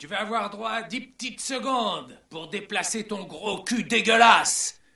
Tu vas avoir droit à dix petites secondes pour déplacer ton gros cul dégueulasse.